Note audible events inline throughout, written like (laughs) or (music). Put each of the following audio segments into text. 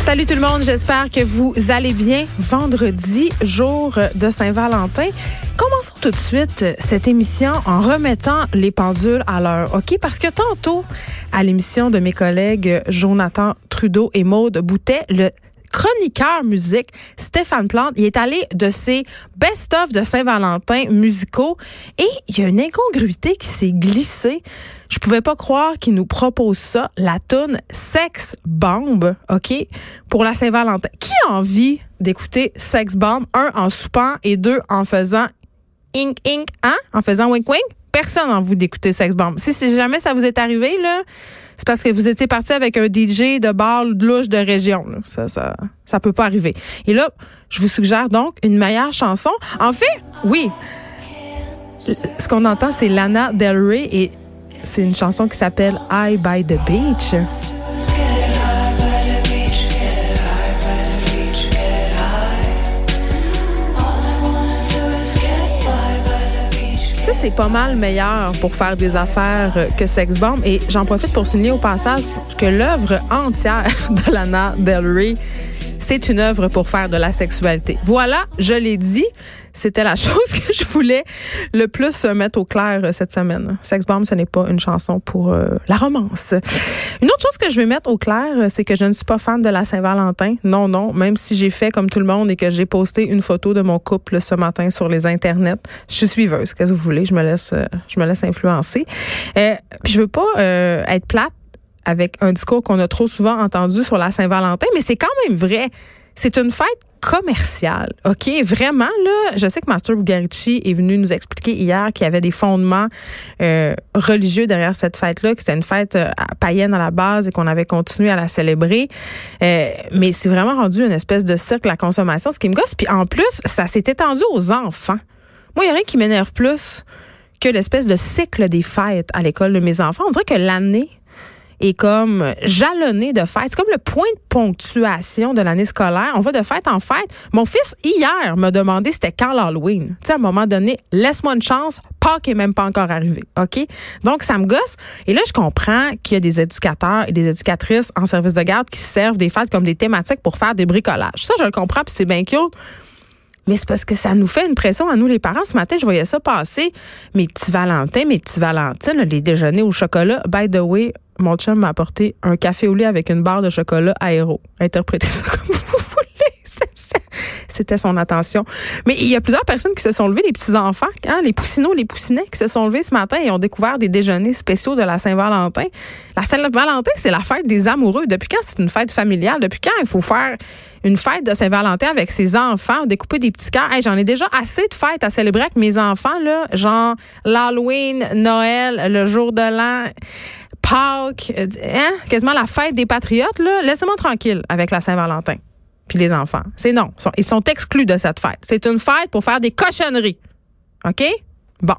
Salut tout le monde, j'espère que vous allez bien. Vendredi, jour de Saint-Valentin. Commençons tout de suite cette émission en remettant les pendules à l'heure, OK? Parce que tantôt, à l'émission de mes collègues Jonathan Trudeau et Maude Boutet, le chroniqueur musique Stéphane Plante, il est allé de ses best-of de Saint-Valentin musicaux et il y a une incongruité qui s'est glissée. Je pouvais pas croire qu'il nous propose ça, la tune Sex Bomb, OK, pour la Saint-Valentin. Qui a envie d'écouter Sex Bomb, un en soupant et deux en faisant ink ink, hein, en faisant wink wink? Personne n'a envie d'écouter Sex Bomb. Si, si jamais ça vous est arrivé, là, c'est parce que vous étiez parti avec un DJ de bar de louche de région. Là. Ça, ça, ça peut pas arriver. Et là, je vous suggère donc une meilleure chanson. En fait, oui. Ce qu'on entend, c'est Lana Del Rey et c'est une chanson qui s'appelle I by the Beach. Ça, c'est pas mal meilleur pour faire des affaires que Sex Bomb. Et j'en profite pour souligner au passage que l'œuvre entière (laughs) de Lana Del Rey, c'est une œuvre pour faire de la sexualité. Voilà, je l'ai dit. C'était la (laughs) chose que je voulais le plus mettre au clair euh, cette semaine. Sex Bomb, ce n'est pas une chanson pour euh, la romance. Une autre chose que je vais mettre au clair, euh, c'est que je ne suis pas fan de la Saint-Valentin. Non, non, même si j'ai fait comme tout le monde et que j'ai posté une photo de mon couple ce matin sur les internets. Je suis suiveuse, qu'est-ce que vous voulez, je me laisse je me laisse influencer. Euh, puis je veux pas être plate avec un discours qu'on a trop souvent entendu sur la Saint-Valentin, mais c'est quand même vrai. C'est une fête commerciale, OK? Vraiment, là, je sais que Master Bugarici est venu nous expliquer hier qu'il y avait des fondements euh, religieux derrière cette fête-là, que c'était une fête euh, païenne à la base et qu'on avait continué à la célébrer. Euh, mais c'est vraiment rendu une espèce de cercle à consommation, ce qui me gosse. Puis en plus, ça s'est étendu aux enfants. Moi, il n'y a rien qui m'énerve plus que l'espèce de cycle des fêtes à l'école de mes enfants. On dirait que l'année est comme jalonné de fêtes. C'est comme le point de ponctuation de l'année scolaire. On va de fête en fête. Mon fils, hier, m'a demandé c'était quand l'Halloween. Tu sais, à un moment donné, laisse-moi une chance. Pâques est même pas encore arrivé. OK? Donc, ça me gosse. Et là, je comprends qu'il y a des éducateurs et des éducatrices en service de garde qui se servent des fêtes comme des thématiques pour faire des bricolages. Ça, je le comprends, puis c'est bien cute. Mais c'est parce que ça nous fait une pression à nous, les parents. Ce matin, je voyais ça passer. Mes petits Valentins, mes petits Valentines, les déjeuners au chocolat. By the way, mon chum m'a apporté un café au lait avec une barre de chocolat aéro. Interprétez ça comme (laughs) vous voulez. C'était son attention. Mais il y a plusieurs personnes qui se sont levées, les petits-enfants, hein, les poussinots, les poussinets, qui se sont levés ce matin et ont découvert des déjeuners spéciaux de la Saint-Valentin. La Saint-Valentin, c'est la fête des amoureux. Depuis quand c'est une fête familiale? Depuis quand il faut faire une fête de Saint-Valentin avec ses enfants, découper des petits cœurs? Hey, J'en ai déjà assez de fêtes à célébrer avec mes enfants, là, genre l'Halloween, Noël, le jour de l'an. Pâques, euh, hein? quasiment la fête des patriotes, là. Laissez-moi tranquille avec la Saint-Valentin. Puis les enfants. C'est non. Ils sont, exclus de cette fête. C'est une fête pour faire des cochonneries. OK? Bon.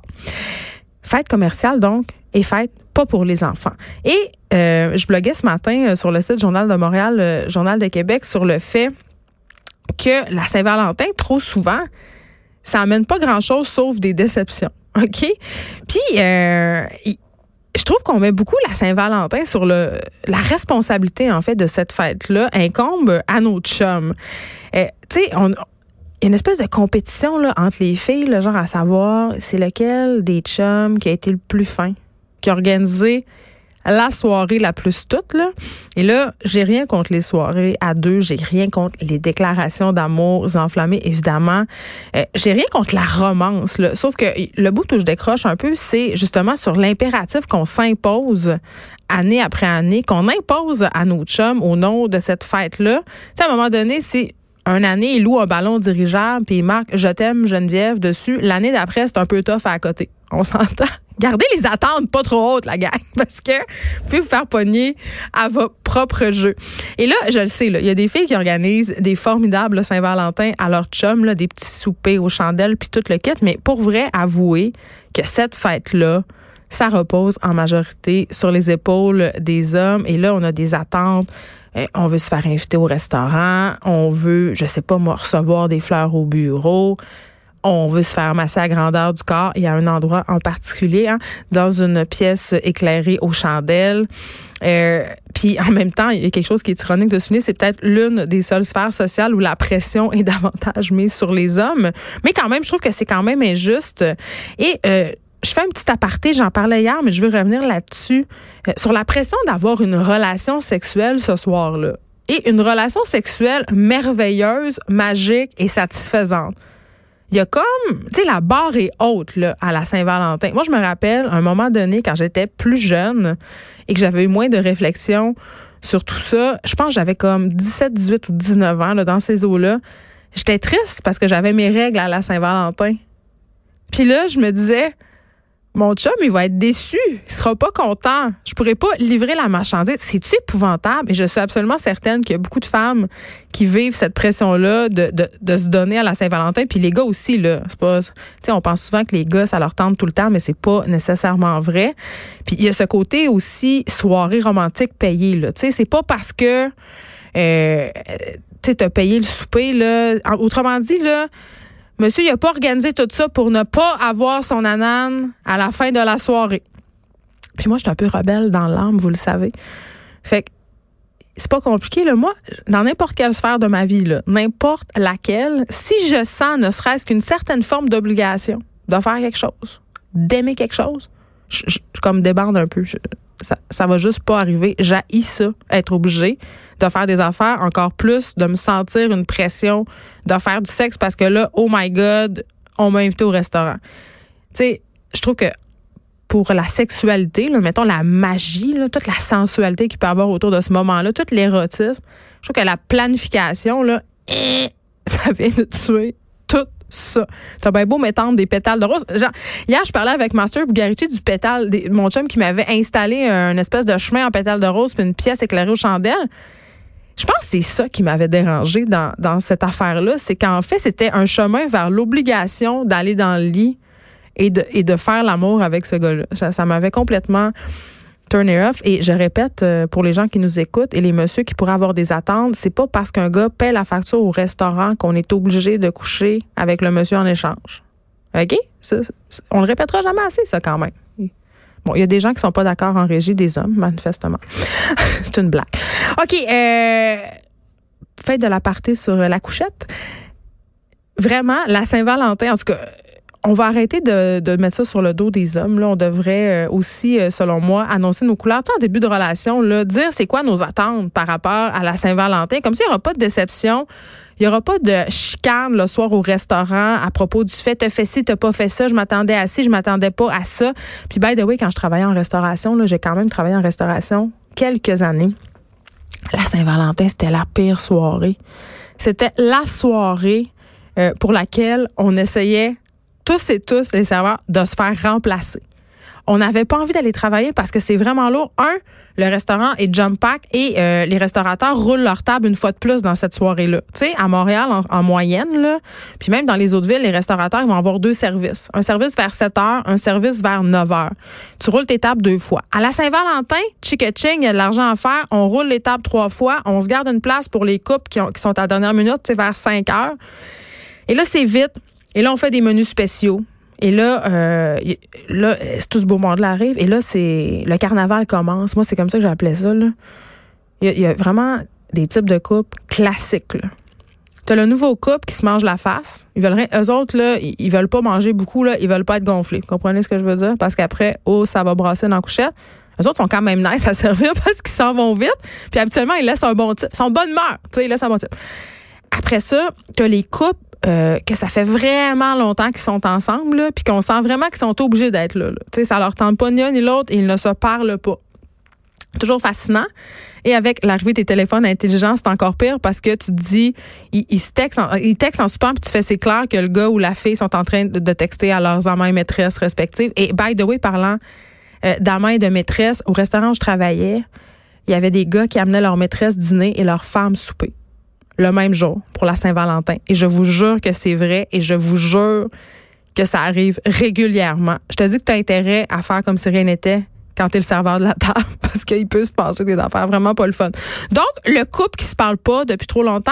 Fête commerciale, donc, et fête pas pour les enfants. Et euh, je bloguais ce matin euh, sur le site Journal de Montréal, Journal de Québec, sur le fait que la Saint-Valentin, trop souvent, ça amène pas grand-chose sauf des déceptions. (laughs) OK? Puis, euh, je trouve qu'on met beaucoup la Saint-Valentin sur le la responsabilité en fait de cette fête-là incombe à nos chums. Euh, tu sais, on il y a une espèce de compétition là, entre les filles, là, genre à savoir c'est lequel des chums qui a été le plus fin, qui a organisé la soirée la plus toute là. Et là, j'ai rien contre les soirées à deux, j'ai rien contre les déclarations d'amour enflammées évidemment. Euh, j'ai rien contre la romance là, sauf que le bout où je décroche un peu, c'est justement sur l'impératif qu'on s'impose année après année, qu'on impose à nos chums au nom de cette fête là. Tu à un moment donné, c'est un année, il loue un ballon dirigeable puis il marque Je t'aime Geneviève dessus. L'année d'après, c'est un peu tough à côté. On s'entend? Gardez les attentes pas trop hautes, la gang, (laughs) parce que vous pouvez vous faire pogner à votre propre jeu. Et là, je le sais, il y a des filles qui organisent des formidables Saint-Valentin à leur chum, des petits soupers aux chandelles, puis tout le kit. Mais pour vrai, avouer que cette fête-là, ça repose en majorité sur les épaules des hommes. Et là, on a des attentes. Eh, on veut se faire inviter au restaurant. On veut, je sais pas moi, recevoir des fleurs au bureau on veut se faire masser à grandeur du corps. Y a un endroit en particulier, hein, dans une pièce éclairée aux chandelles. Euh, puis en même temps, il y a quelque chose qui est ironique de souligner, c'est peut-être l'une des seules sphères sociales où la pression est (laughs) davantage mise sur les hommes. Mais quand même, je trouve que c'est quand même injuste. Et euh, je fais un petit aparté, j'en parlais hier, mais je veux revenir là-dessus, euh, sur la pression d'avoir une relation sexuelle ce soir-là. Et une relation sexuelle merveilleuse, magique et satisfaisante il y a comme, tu sais, la barre est haute là, à la Saint-Valentin. Moi, je me rappelle, un moment donné, quand j'étais plus jeune et que j'avais eu moins de réflexion sur tout ça, je pense que j'avais comme 17, 18 ou 19 ans là, dans ces eaux-là. J'étais triste parce que j'avais mes règles à la Saint-Valentin. Puis là, je me disais, mon chum, il va être déçu. Il sera pas content. Je pourrais pas livrer la marchandise. C'est-tu épouvantable? Et je suis absolument certaine qu'il y a beaucoup de femmes qui vivent cette pression-là de, se donner à la Saint-Valentin. Puis les gars aussi, là. C'est pas, on pense souvent que les gars, ça leur tente tout le temps, mais c'est pas nécessairement vrai. Puis il y a ce côté aussi soirée romantique payée, là. Tu c'est pas parce que, euh, tu sais, payé le souper, là. Autrement dit, là, Monsieur, il n'a pas organisé tout ça pour ne pas avoir son anane à la fin de la soirée. Puis moi, je suis un peu rebelle dans l'âme, vous le savez. Fait que c'est pas compliqué. Là. Moi, dans n'importe quelle sphère de ma vie, n'importe laquelle, si je sens ne serait-ce qu'une certaine forme d'obligation de faire quelque chose, d'aimer quelque chose, je, je, comme débande un peu. ça, ça va juste pas arriver. J'ai ça, être obligé de faire des affaires, encore plus de me sentir une pression de faire du sexe parce que là, oh my God, on m'a invité au restaurant. Tu sais, je trouve que pour la sexualité, mettons la magie, toute la sensualité qu'il peut avoir autour de ce moment-là, tout l'érotisme, je trouve que la planification, là, (laughs) ça vient de tuer ça. T'as bien beau m'étendre des pétales de rose. Genre, hier, je parlais avec Master Bugarici du pétale, mon chum qui m'avait installé un espèce de chemin en pétale de rose puis une pièce éclairée aux chandelles. Je pense que c'est ça qui m'avait dérangé dans, cette affaire-là. C'est qu'en fait, c'était un chemin vers l'obligation d'aller dans le lit et de faire l'amour avec ce gars-là. Ça, m'avait complètement turné off. Et je répète, euh, pour les gens qui nous écoutent et les messieurs qui pourraient avoir des attentes, c'est pas parce qu'un gars paie la facture au restaurant qu'on est obligé de coucher avec le monsieur en échange. OK? on le répétera jamais assez, ça, quand même. Bon, il y a des gens qui sont pas d'accord en régie des hommes, manifestement. (laughs) c'est une blague. OK. Euh, de la partie sur la couchette. Vraiment, la Saint-Valentin, en tout cas, on va arrêter de, mettre ça sur le dos des hommes. Là. On devrait euh, aussi, euh, selon moi, annoncer nos couleurs. Tu en début de relation, là, dire c'est quoi nos attentes par rapport à la Saint-Valentin. Comme ça, il n'y aura pas de déception. Il n'y aura pas de chicane le soir au restaurant à propos du fait, t'as fait ci, t'as pas fait ça, je m'attendais à ci, je m'attendais pas à ça. Puis, by the way, quand je travaillais en restauration, j'ai quand même travaillé en restauration quelques années. La Saint-Valentin, c'était la pire soirée. C'était la soirée euh, pour laquelle on essayait tous et tous, les serveurs, de se faire remplacer. On n'avait pas envie d'aller travailler parce que c'est vraiment lourd. Un, le restaurant est jump pack et euh, les restaurateurs roulent leur table une fois de plus dans cette soirée-là. Tu sais, à Montréal, en, moyenne, puis même dans les autres villes, les restaurateurs vont avoir deux services. Un service vers 7 heures, un service vers 9 heures. Tu roules tes tables deux fois. À la Saint-Valentin, chick ching, il y a de l'argent à faire. On roule les tables trois fois. On se garde une place pour les couples qui, sont à la dernière minute, vers 5 heures. Et là, c'est vite. Et là, on fait des menus spéciaux. Et là, euh, là, tout ce beau monde-là arrive. Et là, c'est le carnaval commence. Moi, c'est comme ça que j'appelais ça. Il, y a, vraiment des types de coupes classiques. Tu as le nouveau couple qui se mange la face. Ils veulent eux autres, là, ils, veulent pas manger beaucoup, là, ils veulent pas être gonflés. Vous comprenez ce que je veux dire? Parce qu'après, oh, ça va brasser dans la couchette. Eux autres sont quand même nice à (laughs) servir parce qu'ils s'en vont vite. Puis habituellement, ils laissent un bon type. Ils sont de bonne humeur. Ils laissent un bon type. Après ça, tu as les coupes euh, que ça fait vraiment longtemps qu'ils sont ensemble, puis qu'on sent vraiment qu'ils sont obligés d'être là. là. sais, ça leur tente pas ni un ni l'autre ils ne se parlent pas. Toujours fascinant. Et avec l'arrivée des téléphones intelligents, c'est encore pire parce que tu te dis, ils, textent en, ils textent en puis tu fais, c'est clair que le gars ou la fille sont en train de, texter à leurs amants et maîtresses respectives. Et by the way, parlant euh, d'amants et de maîtresses, au restaurant où je travaillais, il y avait des gars qui amenaient leur maîtresse dîner et leur femme souper le même jour pour la Saint-Valentin. Et je vous jure que c'est vrai et je vous jure que ça arrive régulièrement. Je te dis que tu as intérêt à faire comme si rien n'était quand tu es le serveur de la table (laughs) parce qu'il peut se passer des affaires vraiment pas le fun. Donc, le couple qui se parle pas depuis trop longtemps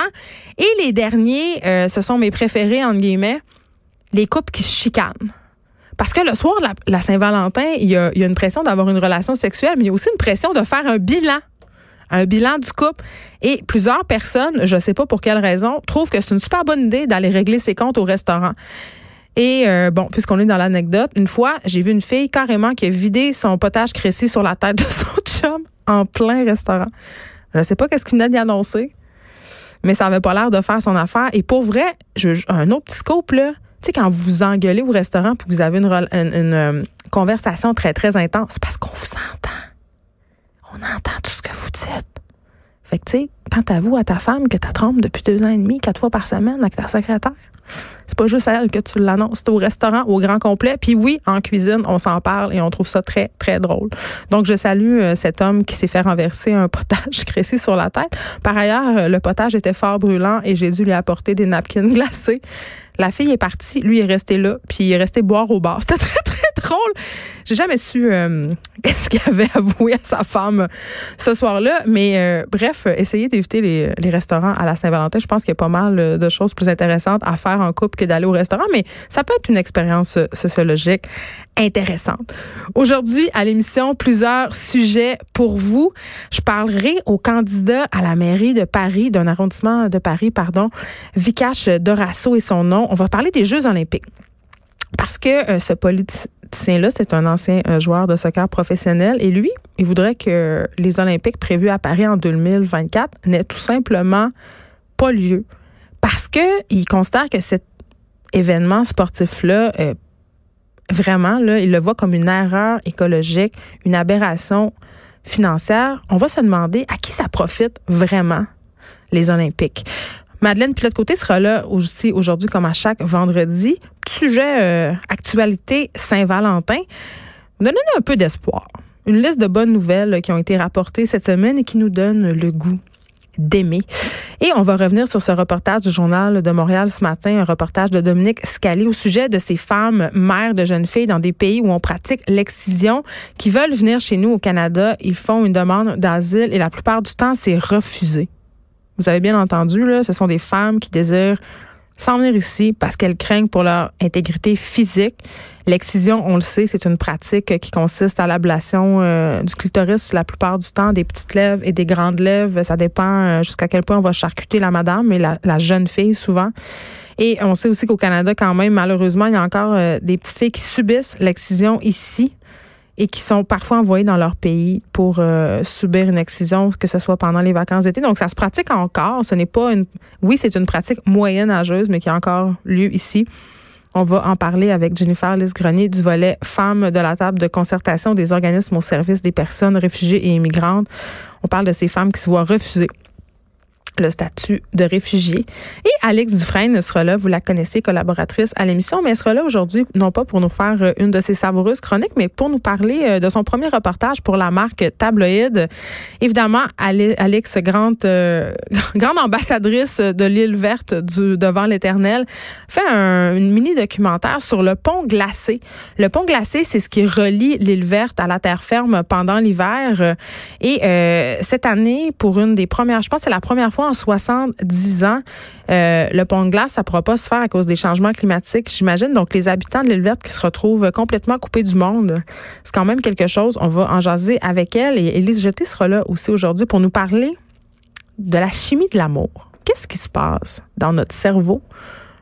et les derniers, euh, ce sont mes préférés, entre guillemets, les couples qui se chicanent. Parce que le soir la, Saint-Valentin, il y, a, une pression d'avoir une relation sexuelle, mais il y a aussi une pression de faire un bilan un bilan du couple. Et plusieurs personnes, je ne sais pas pour quelle raison, trouvent que c'est une super bonne idée d'aller régler ses comptes au restaurant. Et euh, bon, puisqu'on est dans l'anecdote, une fois, j'ai vu une fille carrément qui a vidé son potage créci sur la tête (laughs) de son chum en plein restaurant. Je ne sais pas qu'est-ce qu'il venait d'y annoncer, mais ça avait pas l'air de faire son affaire. Et pour vrai, je, un autre petit scope, là, tu sais, quand vous engueulez au restaurant puis que vous avez une, une, euh, conversation très, très intense, c'est parce qu'on vous entend. On entend tout ce que vous dites. Fait que, tu sais, quand t'avoues à ta femme que tu trompes depuis deux ans et demi, quatre fois par semaine avec ta secrétaire, c'est pas juste à elle que tu l'annonces. C'est au restaurant, au grand complet. Puis oui, en cuisine, on s'en parle et on trouve ça très, très drôle. Donc, je salue euh, cet homme qui s'est fait renverser un potage (laughs) créci sur la tête. Par ailleurs, euh, le potage était fort brûlant et dû lui apporter des napkins (laughs) glacés. La fille est partie, lui est resté là, puis il est resté boire au bar. C'était très, très drôle. J'ai jamais su euh, (laughs) qu'est-ce qu'il avait avoué à sa femme ce soir-là. Mais euh, bref, essayez d'éviter les, restaurants à la Saint-Valentin. Je pense qu'il y a pas mal euh, de choses plus intéressantes à faire en couple que d'aller au restaurant. Mais ça peut être une expérience sociologique intéressante. Aujourd'hui, à l'émission, plusieurs sujets pour vous. Je parlerai au candidat à la mairie de Paris, d'un arrondissement de Paris, pardon, Vikash Dorasso et son nom. On va parler des Jeux olympiques. Parce que ce politicien politicien-là, c'est un ancien euh, joueur de soccer professionnel et lui, il voudrait que les Olympiques prévus à Paris en 2024 n'aient tout simplement pas lieu parce que il considère que cet événement sportif-là, euh, vraiment, il le voit comme une erreur écologique, une aberration financière. On va se demander à qui ça profite vraiment les Olympiques. Madeleine Pilote-Côté sera là aussi aujourd'hui comme à chaque vendredi. Sujet euh, actualité Saint-Valentin. Donnez un peu d'espoir. Une liste de bonnes nouvelles qui ont été rapportées cette semaine et qui nous donnent le goût d'aimer. Et on va revenir sur ce reportage du Journal de Montréal ce matin, un reportage de Dominique Scali au sujet de ces femmes mères de jeunes filles dans des pays où on pratique l'excision qui veulent venir chez nous au Canada. Ils font une demande d'asile et la plupart du temps, c'est refusé. Vous avez bien entendu, là, ce sont des femmes qui désirent s'en venir ici parce qu'elles craignent pour leur intégrité physique. L'excision, on le sait, c'est une pratique qui consiste à l'ablation euh, du clitoris la plupart du temps, des petites lèvres et des grandes lèvres. Ça dépend euh, jusqu'à quel point on va charcuter la madame, mais la, jeune fille souvent. Et on sait aussi qu'au Canada, quand même, malheureusement, il y a encore euh, des petites filles qui subissent l'excision ici et qui sont parfois envoyés dans leur pays pour euh, subir une excision, que ce soit pendant les vacances d'été. Donc, ça se pratique encore. Ce n'est pas une... Oui, c'est une pratique moyenne âgeuse, mais qui a encore lieu ici. On va en parler avec Jennifer Lys-Grenier du volet Femmes de la table de concertation des organismes au service des personnes réfugiées et immigrantes. On parle de ces femmes qui se voient refuser le statut de réfugié. Et Alex Dufresne sera là, vous la connaissez, collaboratrice à l'émission, mais elle sera là aujourd'hui, non pas pour nous faire euh, une de ses savoureuses chroniques, mais pour nous parler euh, de son premier reportage pour la marque Tabloïd. Évidemment, Alex, grande, euh, (laughs) grande ambassadrice de l'île verte du devant l'éternel, fait un mini documentaire sur le pont glacé. Le pont glacé, c'est ce qui relie l'île verte à la terre ferme pendant l'hiver. Et cette année, pour une des premières, je pense que c'est la première fois en 70 ans, euh, le pont de glace, ça ne pourra pas se faire à cause des changements climatiques, j'imagine. Donc, les habitants de l'île verte qui se retrouvent complètement coupés du monde, c'est quand même quelque chose. On va en jaser avec elle. Et Élise Jeté sera là aussi aujourd'hui pour nous parler de la chimie de l'amour. Qu'est-ce qui se passe dans notre cerveau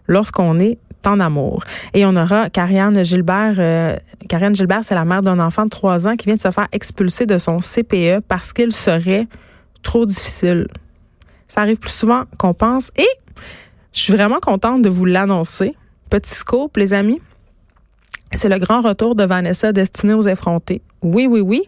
lorsqu'on est en amour? Et on aura Karianne Gilbert. Euh, Gilbert, c'est la mère d'un enfant de 3 ans qui vient de se faire expulser de son CPE parce qu'il serait trop difficile. Ça arrive plus souvent qu'on pense. Et je suis vraiment contente de vous l'annoncer. Petit scope, les amis. C'est le grand retour de Vanessa destiné aux effrontés. Oui, oui, oui.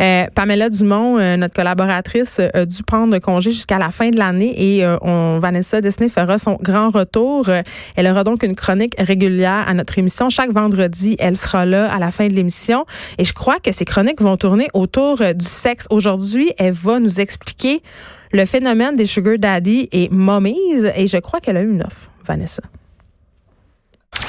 Euh, Pamela Dumont, euh, notre collaboratrice, a dû prendre congé jusqu'à la fin de l'année et euh, on, Vanessa Destinée fera son grand retour. elle aura donc une chronique régulière à notre émission. Chaque vendredi, elle sera là à la fin de l'émission. Et je crois que ces chroniques vont tourner autour du sexe. Aujourd'hui, elle va nous expliquer le phénomène des sugar daddy et mommies. Et je crois qu'elle a eu une offre, Vanessa.